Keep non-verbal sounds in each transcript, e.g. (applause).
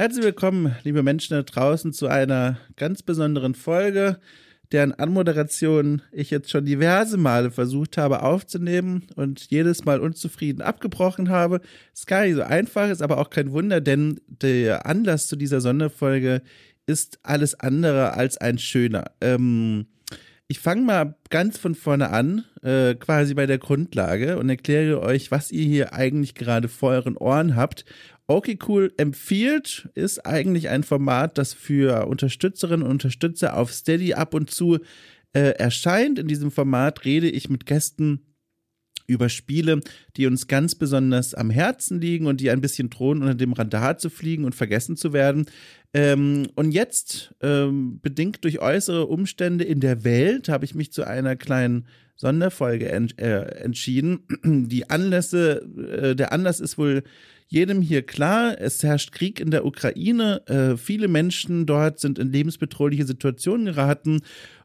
Herzlich willkommen, liebe Menschen da draußen, zu einer ganz besonderen Folge, deren Anmoderation ich jetzt schon diverse Male versucht habe aufzunehmen und jedes Mal unzufrieden abgebrochen habe. Ist gar nicht so einfach, ist aber auch kein Wunder, denn der Anlass zu dieser Sonderfolge ist alles andere als ein schöner. Ähm, ich fange mal ganz von vorne an, äh, quasi bei der Grundlage und erkläre euch, was ihr hier eigentlich gerade vor euren Ohren habt. Okay, cool empfiehlt ist eigentlich ein Format, das für Unterstützerinnen und Unterstützer auf Steady ab und zu äh, erscheint. In diesem Format rede ich mit Gästen über Spiele, die uns ganz besonders am Herzen liegen und die ein bisschen drohen, unter dem Radar zu fliegen und vergessen zu werden. Ähm, und jetzt, ähm, bedingt durch äußere Umstände in der Welt, habe ich mich zu einer kleinen Sonderfolge ent äh, entschieden. (clears throat) Die Anlässe, äh, der Anlass ist wohl jedem hier klar, es herrscht Krieg in der Ukraine. Äh, viele Menschen dort sind in lebensbedrohliche Situationen geraten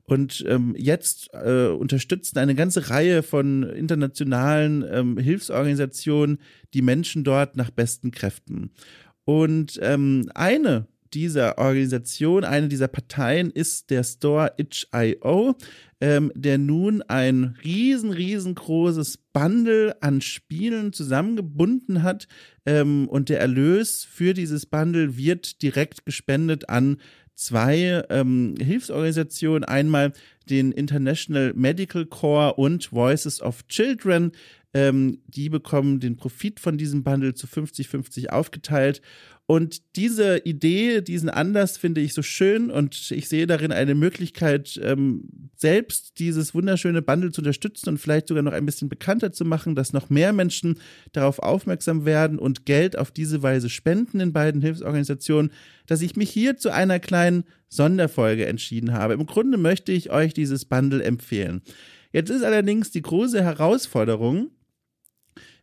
und ähm, jetzt äh, unterstützen eine ganze Reihe von internationalen ähm, Hilfsorganisationen die Menschen dort nach besten Kräften. Und ähm, eine dieser Organisation, eine dieser Parteien ist der Store itch.io, ähm, der nun ein riesen, riesengroßes Bundle an Spielen zusammengebunden hat ähm, und der Erlös für dieses Bundle wird direkt gespendet an zwei ähm, Hilfsorganisationen, einmal den International Medical Corps und Voices of Children. Ähm, die bekommen den Profit von diesem Bundle zu 50-50 aufgeteilt. Und diese Idee, diesen Anlass finde ich so schön und ich sehe darin eine Möglichkeit, ähm, selbst dieses wunderschöne Bundle zu unterstützen und vielleicht sogar noch ein bisschen bekannter zu machen, dass noch mehr Menschen darauf aufmerksam werden und Geld auf diese Weise spenden in beiden Hilfsorganisationen, dass ich mich hier zu einer kleinen Sonderfolge entschieden habe. Im Grunde möchte ich euch dieses Bundle empfehlen. Jetzt ist allerdings die große Herausforderung,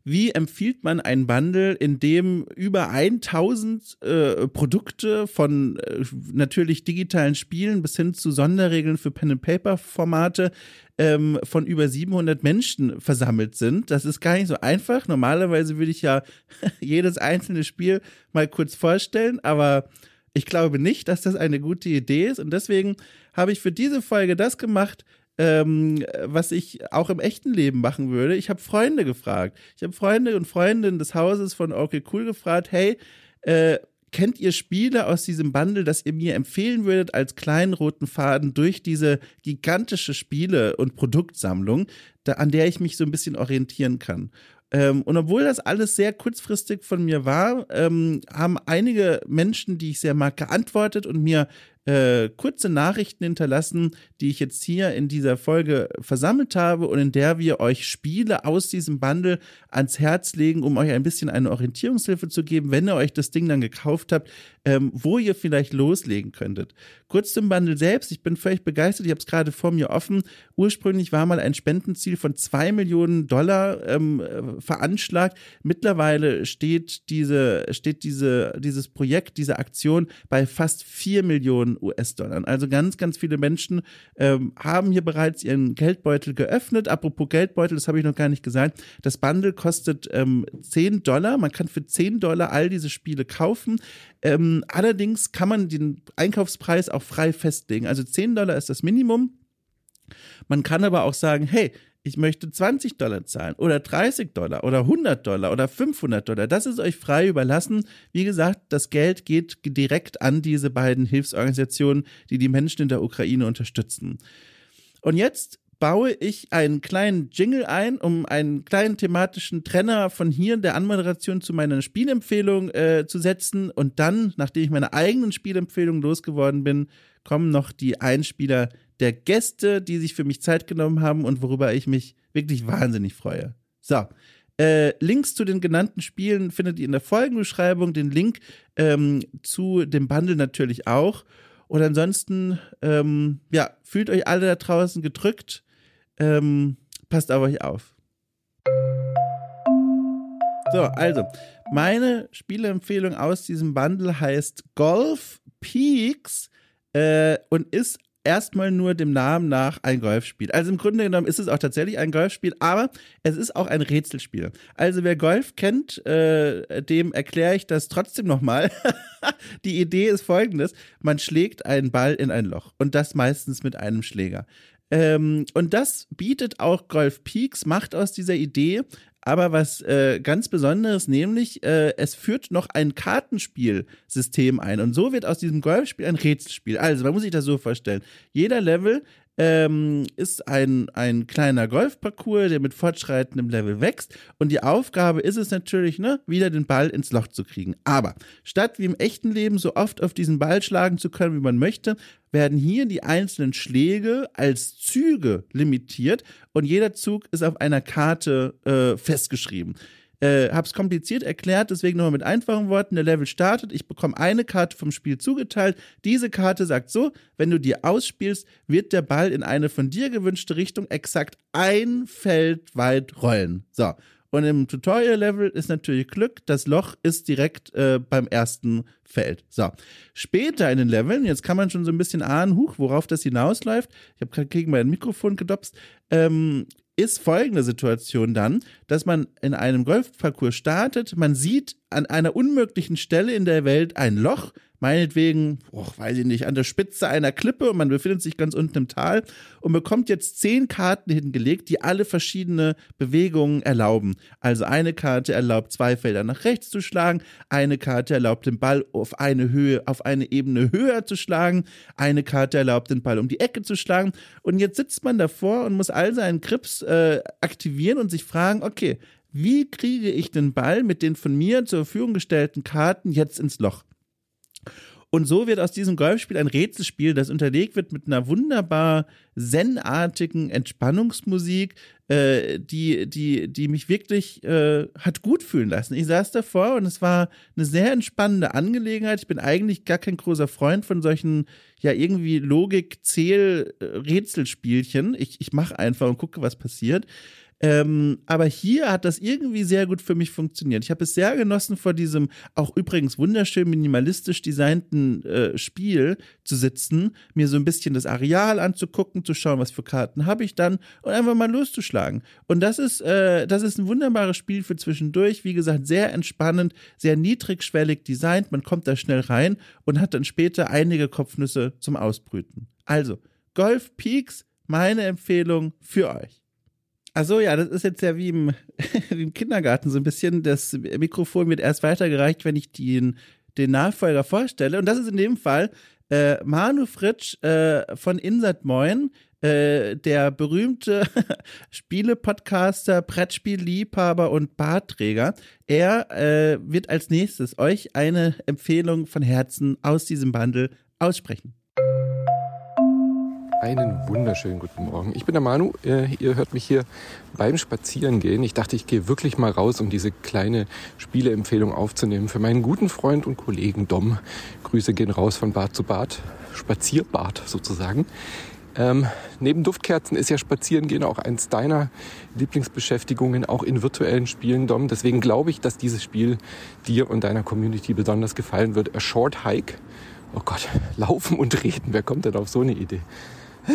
wie empfiehlt man ein Bundle, in dem über 1000 äh, Produkte von äh, natürlich digitalen Spielen bis hin zu Sonderregeln für Pen-and-Paper-Formate ähm, von über 700 Menschen versammelt sind? Das ist gar nicht so einfach. Normalerweise würde ich ja (laughs) jedes einzelne Spiel mal kurz vorstellen, aber ich glaube nicht, dass das eine gute Idee ist. Und deswegen habe ich für diese Folge das gemacht, ähm, was ich auch im echten Leben machen würde. Ich habe Freunde gefragt. Ich habe Freunde und Freundinnen des Hauses von Okay Cool gefragt, hey, äh, kennt ihr Spiele aus diesem Bundle, das ihr mir empfehlen würdet als kleinen roten Faden durch diese gigantische Spiele- und Produktsammlung, da, an der ich mich so ein bisschen orientieren kann? Ähm, und obwohl das alles sehr kurzfristig von mir war, ähm, haben einige Menschen, die ich sehr mag, geantwortet und mir äh, kurze Nachrichten hinterlassen, die ich jetzt hier in dieser Folge versammelt habe und in der wir euch Spiele aus diesem Bundle ans Herz legen, um euch ein bisschen eine Orientierungshilfe zu geben, wenn ihr euch das Ding dann gekauft habt, ähm, wo ihr vielleicht loslegen könntet. Kurz zum Bundle selbst, ich bin völlig begeistert, ich habe es gerade vor mir offen. Ursprünglich war mal ein Spendenziel von zwei Millionen Dollar ähm, äh, veranschlagt. Mittlerweile steht diese, steht diese, dieses Projekt, diese Aktion bei fast vier Millionen Millionen US-Dollar. Also ganz, ganz viele Menschen ähm, haben hier bereits ihren Geldbeutel geöffnet. Apropos Geldbeutel, das habe ich noch gar nicht gesagt. Das Bundle kostet ähm, 10 Dollar. Man kann für 10 Dollar all diese Spiele kaufen. Ähm, allerdings kann man den Einkaufspreis auch frei festlegen. Also 10 Dollar ist das Minimum. Man kann aber auch sagen, hey, ich möchte 20 Dollar zahlen oder 30 Dollar oder 100 Dollar oder 500 Dollar. Das ist euch frei überlassen. Wie gesagt, das Geld geht direkt an diese beiden Hilfsorganisationen, die die Menschen in der Ukraine unterstützen. Und jetzt baue ich einen kleinen Jingle ein, um einen kleinen thematischen Trenner von hier in der Anmoderation zu meiner Spielempfehlung äh, zu setzen. Und dann, nachdem ich meine eigenen Spielempfehlungen losgeworden bin, kommen noch die Einspieler der Gäste, die sich für mich Zeit genommen haben und worüber ich mich wirklich wahnsinnig freue. So. Äh, Links zu den genannten Spielen findet ihr in der Folgenbeschreibung, den Link ähm, zu dem Bundle natürlich auch. Und ansonsten, ähm, ja, fühlt euch alle da draußen gedrückt. Ähm, passt auf euch auf. So, also, meine Spieleempfehlung aus diesem Bundle heißt Golf Peaks äh, und ist erstmal nur dem Namen nach ein Golfspiel. Also im Grunde genommen ist es auch tatsächlich ein Golfspiel, aber es ist auch ein Rätselspiel. Also wer Golf kennt, äh, dem erkläre ich das trotzdem nochmal. (laughs) Die Idee ist folgendes. Man schlägt einen Ball in ein Loch und das meistens mit einem Schläger. Ähm, und das bietet auch Golf Peaks, macht aus dieser Idee aber was äh, ganz Besonderes, nämlich äh, es führt noch ein Kartenspielsystem ein. Und so wird aus diesem Golfspiel ein Rätselspiel. Also man muss sich das so vorstellen. Jeder Level ähm, ist ein, ein kleiner Golfparcours, der mit fortschreitendem Level wächst. Und die Aufgabe ist es natürlich, ne, wieder den Ball ins Loch zu kriegen. Aber statt wie im echten Leben so oft auf diesen Ball schlagen zu können, wie man möchte, werden hier die einzelnen Schläge als Züge limitiert und jeder Zug ist auf einer Karte äh, festgeschrieben. Äh, hab's kompliziert erklärt, deswegen nochmal mit einfachen Worten. Der Level startet, ich bekomme eine Karte vom Spiel zugeteilt. Diese Karte sagt so, wenn du die ausspielst, wird der Ball in eine von dir gewünschte Richtung exakt ein Feld weit rollen. So. Und im Tutorial-Level ist natürlich Glück, das Loch ist direkt äh, beim ersten Feld. So. Später in den Leveln, jetzt kann man schon so ein bisschen ahnen, huch, worauf das hinausläuft. Ich habe gerade gegen mein Mikrofon gedopst. Ähm, ist folgende Situation dann, dass man in einem Golfparcours startet, man sieht an einer unmöglichen Stelle in der Welt ein Loch, meinetwegen, oh, weiß ich nicht, an der Spitze einer Klippe und man befindet sich ganz unten im Tal und bekommt jetzt zehn Karten hingelegt, die alle verschiedene Bewegungen erlauben. Also eine Karte erlaubt, zwei Felder nach rechts zu schlagen, eine Karte erlaubt, den Ball auf eine Höhe, auf eine Ebene höher zu schlagen, eine Karte erlaubt, den Ball um die Ecke zu schlagen und jetzt sitzt man davor und muss all seinen Krips äh, aktivieren und sich fragen, okay, wie kriege ich den Ball mit den von mir zur Verfügung gestellten Karten jetzt ins Loch? Und so wird aus diesem Golfspiel ein Rätselspiel, das unterlegt wird mit einer wunderbar zen-artigen Entspannungsmusik, äh, die, die, die mich wirklich äh, hat gut fühlen lassen. Ich saß davor und es war eine sehr entspannende Angelegenheit. Ich bin eigentlich gar kein großer Freund von solchen, ja, irgendwie Logik-Zähl-Rätselspielchen. Ich, ich mache einfach und gucke, was passiert. Ähm, aber hier hat das irgendwie sehr gut für mich funktioniert. Ich habe es sehr genossen, vor diesem auch übrigens wunderschön minimalistisch designten äh, Spiel zu sitzen, mir so ein bisschen das Areal anzugucken, zu schauen, was für Karten habe ich dann und einfach mal loszuschlagen. Und das ist, äh, das ist ein wunderbares Spiel für zwischendurch. Wie gesagt, sehr entspannend, sehr niedrigschwellig designt. Man kommt da schnell rein und hat dann später einige Kopfnüsse zum Ausbrüten. Also, Golf Peaks, meine Empfehlung für euch. Achso, ja, das ist jetzt ja wie im, (laughs) wie im Kindergarten so ein bisschen. Das Mikrofon wird erst weitergereicht, wenn ich den, den Nachfolger vorstelle. Und das ist in dem Fall äh, Manu Fritsch äh, von Insert Moin, äh, der berühmte (laughs) Spiele-Podcaster, Brettspielliebhaber und Bartträger. Er äh, wird als nächstes euch eine Empfehlung von Herzen aus diesem Bundle aussprechen. Einen wunderschönen guten Morgen. Ich bin der Manu. Äh, ihr hört mich hier beim Spazierengehen. Ich dachte, ich gehe wirklich mal raus, um diese kleine Spieleempfehlung aufzunehmen für meinen guten Freund und Kollegen Dom. Grüße gehen raus von Bad zu Bad. Spazierbad sozusagen. Ähm, neben Duftkerzen ist ja Spazierengehen auch eins deiner Lieblingsbeschäftigungen, auch in virtuellen Spielen, Dom. Deswegen glaube ich, dass dieses Spiel dir und deiner Community besonders gefallen wird. A Short Hike. Oh Gott, (laughs) laufen und reden. Wer kommt denn auf so eine Idee? (laughs)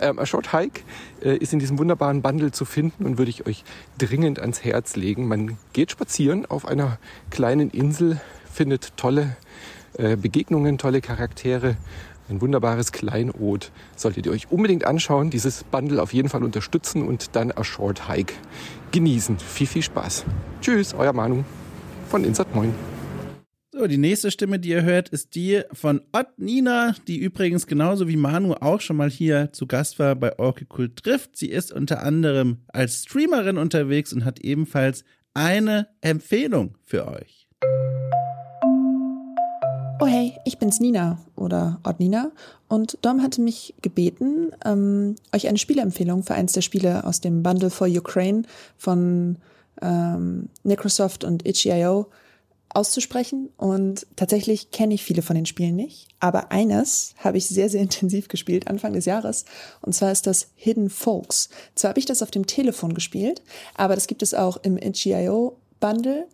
Ähm, A Short Hike äh, ist in diesem wunderbaren Bundle zu finden und würde ich euch dringend ans Herz legen. Man geht spazieren auf einer kleinen Insel, findet tolle äh, Begegnungen, tolle Charaktere, ein wunderbares Kleinod. Solltet ihr euch unbedingt anschauen, dieses Bundle auf jeden Fall unterstützen und dann A Short Hike genießen. Viel, viel Spaß. Tschüss, euer Manu von Insert Moin. So, die nächste Stimme, die ihr hört, ist die von Ott Nina, die übrigens genauso wie Manu auch schon mal hier zu Gast war bei Orkikult trifft. Sie ist unter anderem als Streamerin unterwegs und hat ebenfalls eine Empfehlung für euch. Oh hey, ich bin's Nina oder Ott Nina und Dom hatte mich gebeten, ähm, euch eine Spieleempfehlung für eins der Spiele aus dem Bundle for Ukraine von ähm, Microsoft und itch.io auszusprechen. Und tatsächlich kenne ich viele von den Spielen nicht. Aber eines habe ich sehr, sehr (laughs) intensiv gespielt Anfang des Jahres. Und zwar ist das Hidden Folks. Zwar habe ich das auf dem Telefon gespielt, aber das gibt es auch im itch.io Bundle.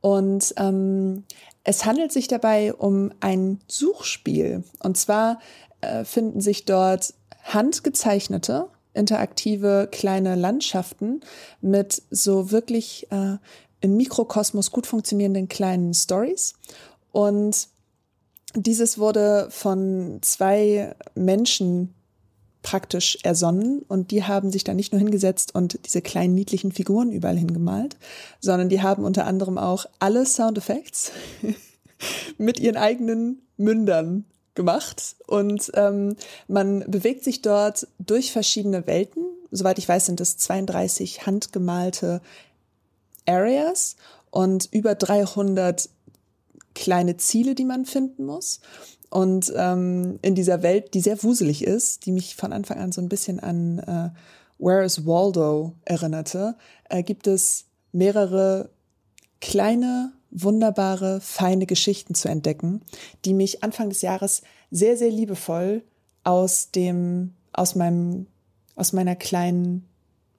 Und ähm, Es handelt sich dabei um ein Suchspiel. Und zwar äh, finden sich dort handgezeichnete, interaktive kleine Landschaften mit so wirklich äh, im Mikrokosmos gut funktionierenden kleinen Stories. Und dieses wurde von zwei Menschen praktisch ersonnen und die haben sich da nicht nur hingesetzt und diese kleinen niedlichen Figuren überall hingemalt, sondern die haben unter anderem auch alle Soundeffekte (laughs) mit ihren eigenen Mündern gemacht und ähm, man bewegt sich dort durch verschiedene Welten. Soweit ich weiß, sind es 32 handgemalte Areas und über 300 kleine Ziele, die man finden muss. Und ähm, in dieser Welt, die sehr wuselig ist, die mich von Anfang an so ein bisschen an äh, Where is Waldo erinnerte, äh, gibt es mehrere kleine, wunderbare, feine Geschichten zu entdecken, die mich Anfang des Jahres sehr, sehr liebevoll aus dem, aus meinem, aus meiner kleinen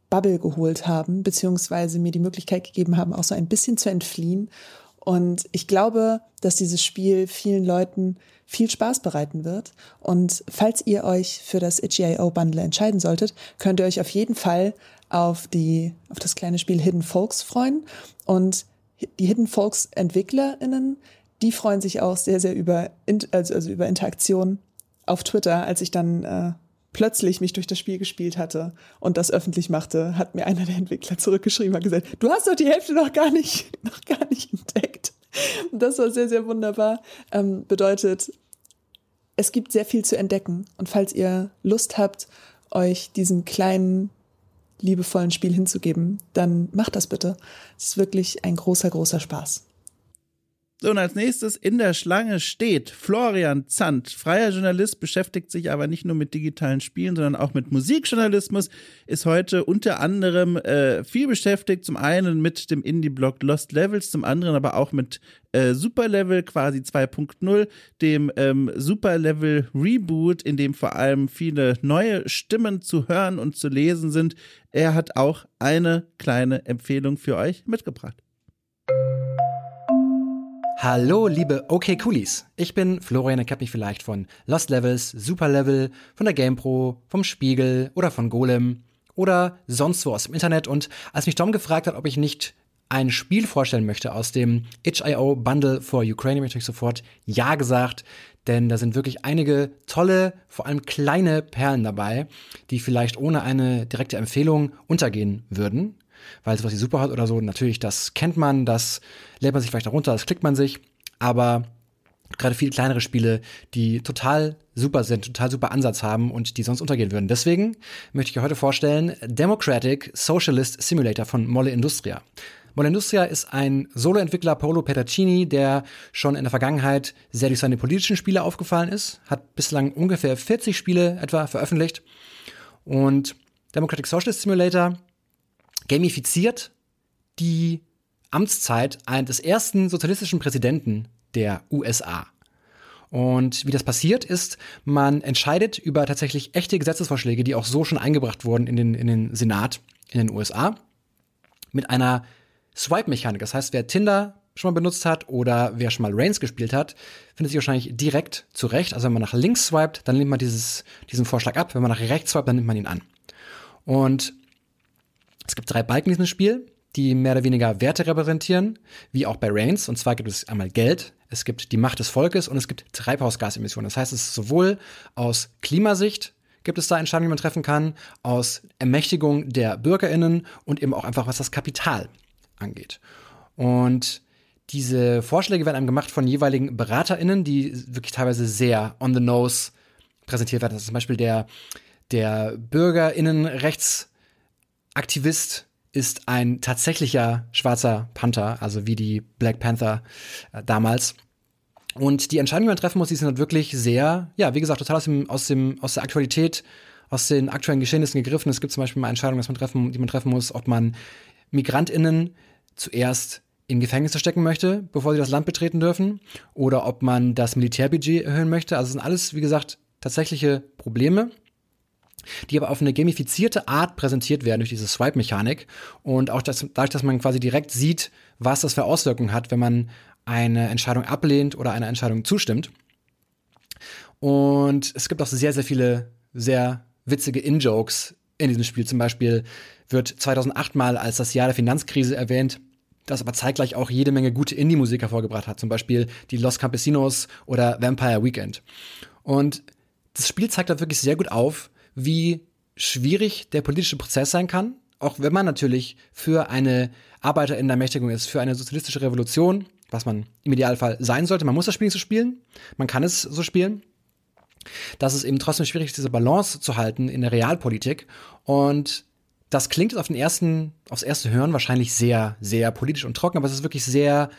Bubble geholt haben, beziehungsweise mir die Möglichkeit gegeben haben, auch so ein bisschen zu entfliehen. Und ich glaube, dass dieses Spiel vielen Leuten viel Spaß bereiten wird. Und falls ihr euch für das Itch.io Bundle entscheiden solltet, könnt ihr euch auf jeden Fall auf die, auf das kleine Spiel Hidden Folks freuen. Und die Hidden Folks EntwicklerInnen, die freuen sich auch sehr, sehr über, also, also über Interaktion auf Twitter, als ich dann äh, plötzlich mich durch das Spiel gespielt hatte und das öffentlich machte, hat mir einer der Entwickler zurückgeschrieben und gesagt, du hast doch die Hälfte noch gar nicht, (laughs) noch gar nicht entdeckt. Das war sehr, sehr wunderbar. Ähm, bedeutet, es gibt sehr viel zu entdecken. Und falls ihr Lust habt, euch diesem kleinen, liebevollen Spiel hinzugeben, dann macht das bitte. Es ist wirklich ein großer, großer Spaß. So, und als nächstes in der Schlange steht Florian Zandt. Freier Journalist, beschäftigt sich aber nicht nur mit digitalen Spielen, sondern auch mit Musikjournalismus, ist heute unter anderem äh, viel beschäftigt. Zum einen mit dem Indie-Blog Lost Levels, zum anderen aber auch mit äh, Superlevel quasi 2.0, dem ähm, Superlevel Reboot, in dem vor allem viele neue Stimmen zu hören und zu lesen sind. Er hat auch eine kleine Empfehlung für euch mitgebracht. Hallo, liebe OK Coolies. Ich bin Florian, ihr kennt mich vielleicht von Lost Levels, Super Level, von der GamePro, vom Spiegel oder von Golem oder sonst wo aus dem Internet. Und als mich Tom gefragt hat, ob ich nicht ein Spiel vorstellen möchte aus dem itch.io Bundle for Ukraine, habe ich sofort Ja gesagt, denn da sind wirklich einige tolle, vor allem kleine Perlen dabei, die vielleicht ohne eine direkte Empfehlung untergehen würden weil sowas wie Superhot oder so, natürlich, das kennt man, das lädt man sich vielleicht auch runter, das klickt man sich, aber gerade viele kleinere Spiele, die total super sind, total super Ansatz haben und die sonst untergehen würden. Deswegen möchte ich euch heute vorstellen Democratic Socialist Simulator von Molle Industria. Molle Industria ist ein Solo-Entwickler, Paolo Petaccini, der schon in der Vergangenheit sehr durch seine politischen Spiele aufgefallen ist, hat bislang ungefähr 40 Spiele etwa veröffentlicht und Democratic Socialist Simulator gamifiziert die Amtszeit des ersten sozialistischen Präsidenten der USA. Und wie das passiert ist, man entscheidet über tatsächlich echte Gesetzesvorschläge, die auch so schon eingebracht wurden in den, in den Senat in den USA, mit einer Swipe-Mechanik. Das heißt, wer Tinder schon mal benutzt hat oder wer schon mal Reigns gespielt hat, findet sich wahrscheinlich direkt zurecht. Also wenn man nach links swiped, dann nimmt man dieses, diesen Vorschlag ab. Wenn man nach rechts swiped, dann nimmt man ihn an. Und es gibt drei Balken in diesem Spiel, die mehr oder weniger Werte repräsentieren, wie auch bei Reigns. Und zwar gibt es einmal Geld, es gibt die Macht des Volkes und es gibt Treibhausgasemissionen. Das heißt, es ist sowohl aus Klimasicht gibt es da Entscheidungen, die man treffen kann, aus Ermächtigung der BürgerInnen und eben auch einfach, was das Kapital angeht. Und diese Vorschläge werden einem gemacht von jeweiligen BeraterInnen, die wirklich teilweise sehr on the nose präsentiert werden. Das ist zum Beispiel der, der BürgerInnenrechts- Aktivist ist ein tatsächlicher schwarzer Panther, also wie die Black Panther äh, damals. Und die Entscheidungen, die man treffen muss, die sind halt wirklich sehr, ja, wie gesagt, total aus, dem, aus, dem, aus der Aktualität, aus den aktuellen Geschehnissen gegriffen. Es gibt zum Beispiel mal Entscheidungen, man treffen, die man treffen muss, ob man MigrantInnen zuerst in Gefängnisse stecken möchte, bevor sie das Land betreten dürfen, oder ob man das Militärbudget erhöhen möchte. Also es sind alles, wie gesagt, tatsächliche Probleme die aber auf eine gamifizierte Art präsentiert werden durch diese Swipe-Mechanik und auch das, dadurch, dass man quasi direkt sieht, was das für Auswirkungen hat, wenn man eine Entscheidung ablehnt oder einer Entscheidung zustimmt. Und es gibt auch sehr, sehr viele sehr witzige In-Jokes in diesem Spiel. Zum Beispiel wird 2008 mal als das Jahr der Finanzkrise erwähnt, das aber zeitgleich auch jede Menge gute Indie-Musik hervorgebracht hat. Zum Beispiel die Los Campesinos oder Vampire Weekend. Und das Spiel zeigt da wirklich sehr gut auf, wie schwierig der politische Prozess sein kann. Auch wenn man natürlich für eine Arbeiterermächtigung ist, für eine sozialistische Revolution, was man im Idealfall sein sollte. Man muss das Spiel nicht so spielen. Man kann es so spielen dass es eben trotzdem schwierig ist, diese Balance zu halten in der Realpolitik. Und das klingt auf den ersten, aufs erste Hören wahrscheinlich sehr, sehr politisch und trocken, aber es ist wirklich sehr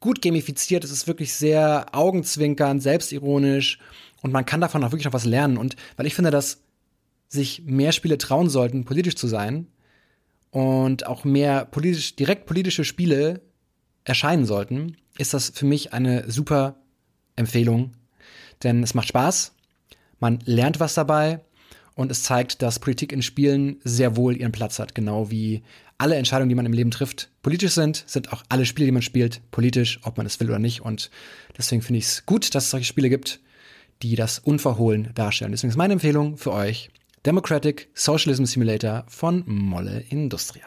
gut gamifiziert, es ist wirklich sehr augenzwinkernd, selbstironisch und man kann davon auch wirklich noch was lernen. Und weil ich finde, dass sich mehr Spiele trauen sollten, politisch zu sein und auch mehr politisch, direkt politische Spiele erscheinen sollten, ist das für mich eine super Empfehlung, denn es macht Spaß, man lernt was dabei und es zeigt, dass Politik in Spielen sehr wohl ihren Platz hat. Genau wie alle Entscheidungen, die man im Leben trifft, politisch sind, sind auch alle Spiele, die man spielt, politisch, ob man es will oder nicht. Und deswegen finde ich es gut, dass es solche Spiele gibt, die das unverhohlen darstellen. Deswegen ist meine Empfehlung für euch Democratic Socialism Simulator von Molle Industria.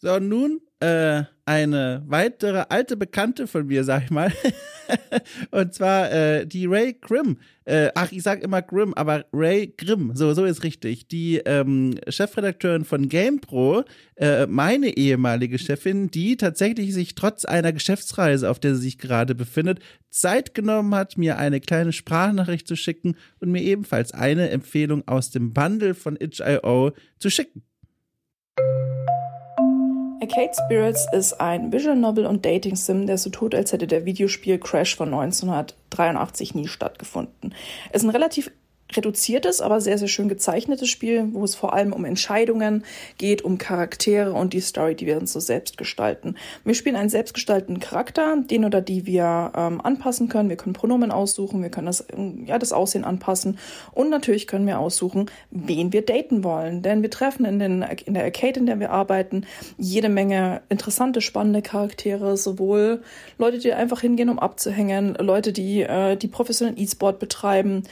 So, nun äh, eine weitere alte Bekannte von mir, sag ich mal. (laughs) und zwar äh, die Ray Grimm. Äh, ach, ich sag immer Grimm, aber Ray Grimm, so, so ist richtig. Die ähm, Chefredakteurin von GamePro, äh, meine ehemalige Chefin, die tatsächlich sich trotz einer Geschäftsreise, auf der sie sich gerade befindet, Zeit genommen hat, mir eine kleine Sprachnachricht zu schicken und mir ebenfalls eine Empfehlung aus dem Bundle von itch.io zu schicken. Arcade Spirits ist ein Visual Novel und Dating Sim, der so tut, als hätte der Videospiel Crash von 1983 nie stattgefunden. Es ist ein relativ reduziertes, aber sehr, sehr schön gezeichnetes Spiel, wo es vor allem um Entscheidungen geht, um Charaktere und die Story, die wir uns so selbst gestalten. Wir spielen einen selbstgestalteten Charakter, den oder die wir ähm, anpassen können. Wir können Pronomen aussuchen, wir können das, ja, das Aussehen anpassen und natürlich können wir aussuchen, wen wir daten wollen. Denn wir treffen in, den, in der Arcade, in der wir arbeiten, jede Menge interessante, spannende Charaktere, sowohl Leute, die einfach hingehen, um abzuhängen, Leute, die, äh, die professionellen E-Sport betreiben,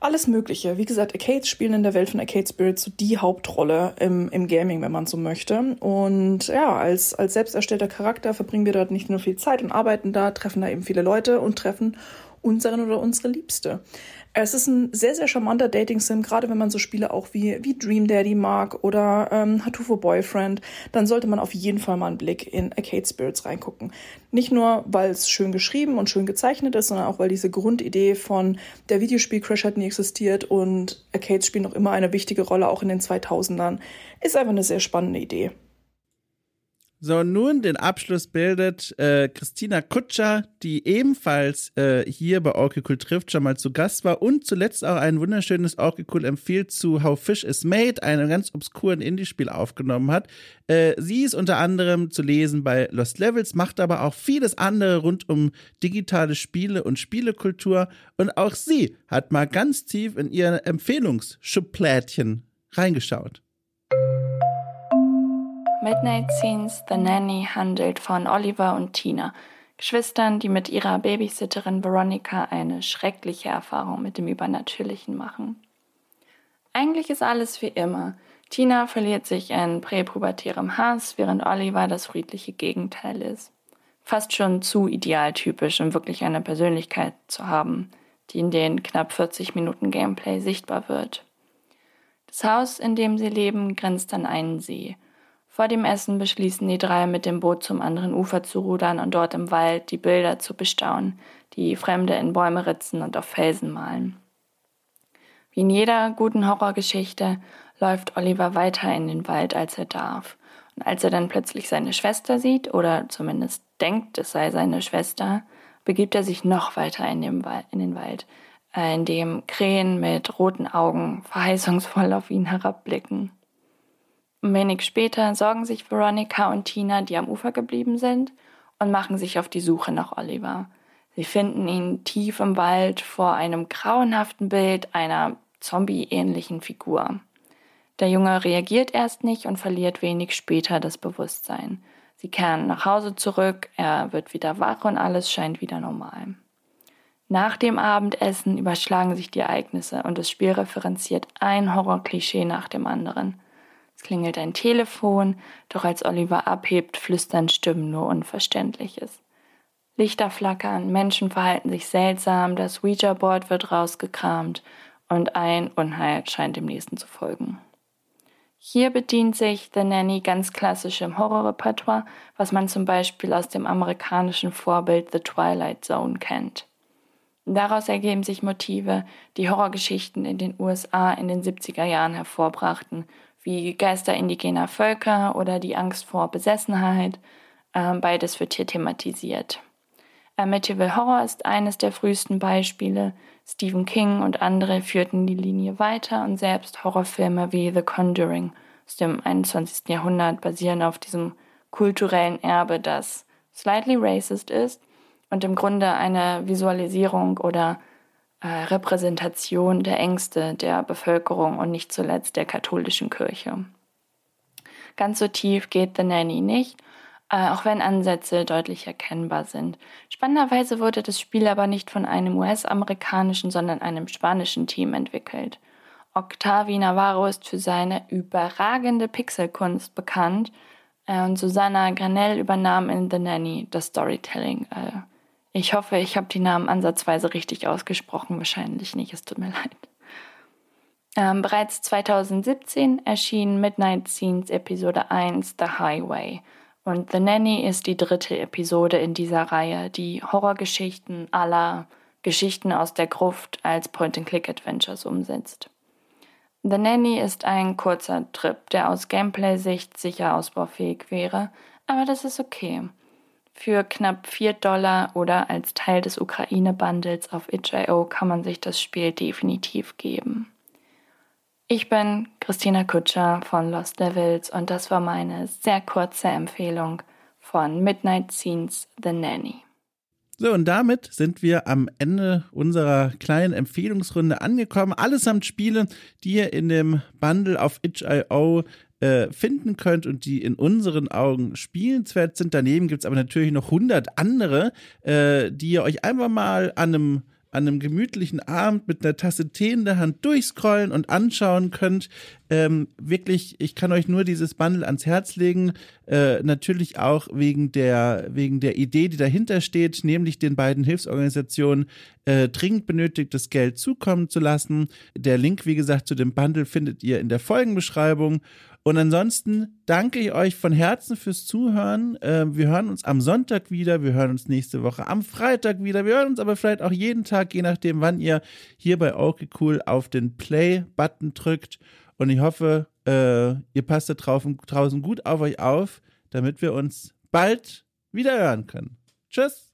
alles Mögliche. Wie gesagt, Arcades spielen in der Welt von Arcade Spirits so die Hauptrolle im, im Gaming, wenn man so möchte. Und ja, als, als selbst erstellter Charakter verbringen wir dort nicht nur viel Zeit und arbeiten da, treffen da eben viele Leute und treffen unseren oder unsere Liebste. Es ist ein sehr, sehr charmanter Dating-Sim, gerade wenn man so Spiele auch wie, wie Dream Daddy mag oder ähm, Hatufo Boyfriend, dann sollte man auf jeden Fall mal einen Blick in Arcade Spirits reingucken. Nicht nur, weil es schön geschrieben und schön gezeichnet ist, sondern auch, weil diese Grundidee von der Videospiel Crash hat nie existiert und Arcades spielen noch immer eine wichtige Rolle, auch in den 2000ern, ist einfach eine sehr spannende Idee. So, nun den Abschluss bildet äh, Christina Kutscher, die ebenfalls äh, hier bei Orky Cool trifft, schon mal zu Gast war und zuletzt auch ein wunderschönes Orky Cool empfiehlt zu How Fish is Made, einem ganz obskuren Indie-Spiel aufgenommen hat. Äh, sie ist unter anderem zu lesen bei Lost Levels, macht aber auch vieles andere rund um digitale Spiele und Spielekultur und auch sie hat mal ganz tief in ihr Empfehlungsschublädchen reingeschaut. Midnight Scenes The Nanny handelt von Oliver und Tina, Geschwistern, die mit ihrer Babysitterin Veronica eine schreckliche Erfahrung mit dem Übernatürlichen machen. Eigentlich ist alles wie immer. Tina verliert sich in präpubertärem Hass, während Oliver das friedliche Gegenteil ist. Fast schon zu idealtypisch, um wirklich eine Persönlichkeit zu haben, die in den knapp 40 Minuten Gameplay sichtbar wird. Das Haus, in dem sie leben, grenzt an einen See – vor dem Essen beschließen die drei, mit dem Boot zum anderen Ufer zu rudern und dort im Wald die Bilder zu bestaunen, die Fremde in Bäume ritzen und auf Felsen malen. Wie in jeder guten Horrorgeschichte läuft Oliver weiter in den Wald, als er darf. Und als er dann plötzlich seine Schwester sieht, oder zumindest denkt, es sei seine Schwester, begibt er sich noch weiter in, den Wald, äh, in dem Krähen mit roten Augen verheißungsvoll auf ihn herabblicken. Wenig später sorgen sich Veronica und Tina, die am Ufer geblieben sind, und machen sich auf die Suche nach Oliver. Sie finden ihn tief im Wald vor einem grauenhaften Bild einer zombie-ähnlichen Figur. Der Junge reagiert erst nicht und verliert wenig später das Bewusstsein. Sie kehren nach Hause zurück, er wird wieder wach und alles scheint wieder normal. Nach dem Abendessen überschlagen sich die Ereignisse und das Spiel referenziert ein Horrorklischee nach dem anderen. Es klingelt ein Telefon, doch als Oliver abhebt, flüstern Stimmen nur Unverständliches. Lichter flackern, Menschen verhalten sich seltsam, das Ouija-Board wird rausgekramt und ein Unheil scheint dem nächsten zu folgen. Hier bedient sich The Nanny ganz klassisch im Horrorrepertoire, was man zum Beispiel aus dem amerikanischen Vorbild The Twilight Zone kennt. Daraus ergeben sich Motive, die Horrorgeschichten in den USA in den 70er Jahren hervorbrachten, wie Geister indigener Völker oder die Angst vor Besessenheit. Ähm, beides wird hier thematisiert. Amityville Horror ist eines der frühesten Beispiele. Stephen King und andere führten die Linie weiter und selbst Horrorfilme wie The Conjuring aus dem 21. Jahrhundert basieren auf diesem kulturellen Erbe, das slightly racist ist und im Grunde eine Visualisierung oder äh, Repräsentation der Ängste der Bevölkerung und nicht zuletzt der katholischen Kirche. Ganz so tief geht The Nanny nicht, äh, auch wenn Ansätze deutlich erkennbar sind. Spannenderweise wurde das Spiel aber nicht von einem US-amerikanischen, sondern einem spanischen Team entwickelt. Octavi Navarro ist für seine überragende Pixelkunst bekannt äh, und Susanna Granell übernahm in The Nanny das Storytelling. Ich hoffe, ich habe die Namen ansatzweise richtig ausgesprochen, wahrscheinlich nicht, es tut mir leid. Ähm, bereits 2017 erschien Midnight Scenes Episode 1 The Highway – und The Nanny ist die dritte Episode in dieser Reihe, die Horrorgeschichten aller Geschichten aus der Gruft als Point-and-Click-Adventures umsetzt. The Nanny ist ein kurzer Trip, der aus Gameplay-Sicht sicher ausbaufähig wäre, aber das ist okay. Für knapp 4 Dollar oder als Teil des Ukraine-Bundles auf itch.io kann man sich das Spiel definitiv geben. Ich bin Christina Kutscher von Lost Devils und das war meine sehr kurze Empfehlung von Midnight Scenes The Nanny. So, und damit sind wir am Ende unserer kleinen Empfehlungsrunde angekommen. Allesamt Spiele, die ihr in dem Bundle auf itch.io äh, finden könnt und die in unseren Augen spielenswert sind. Daneben gibt es aber natürlich noch 100 andere, äh, die ihr euch einfach mal an einem an einem gemütlichen Abend mit einer Tasse Tee in der Hand durchscrollen und anschauen könnt. Ähm, wirklich, ich kann euch nur dieses Bundle ans Herz legen. Äh, natürlich auch wegen der, wegen der Idee, die dahinter steht, nämlich den beiden Hilfsorganisationen äh, dringend benötigtes Geld zukommen zu lassen. Der Link, wie gesagt, zu dem Bundle findet ihr in der Folgenbeschreibung. Und ansonsten danke ich euch von Herzen fürs Zuhören. Äh, wir hören uns am Sonntag wieder, wir hören uns nächste Woche am Freitag wieder, wir hören uns aber vielleicht auch jeden Tag, je nachdem, wann ihr hier bei Okay Cool auf den Play-Button drückt. Und ich hoffe, äh, ihr passt da draußen gut auf euch auf, damit wir uns bald wieder hören können. Tschüss!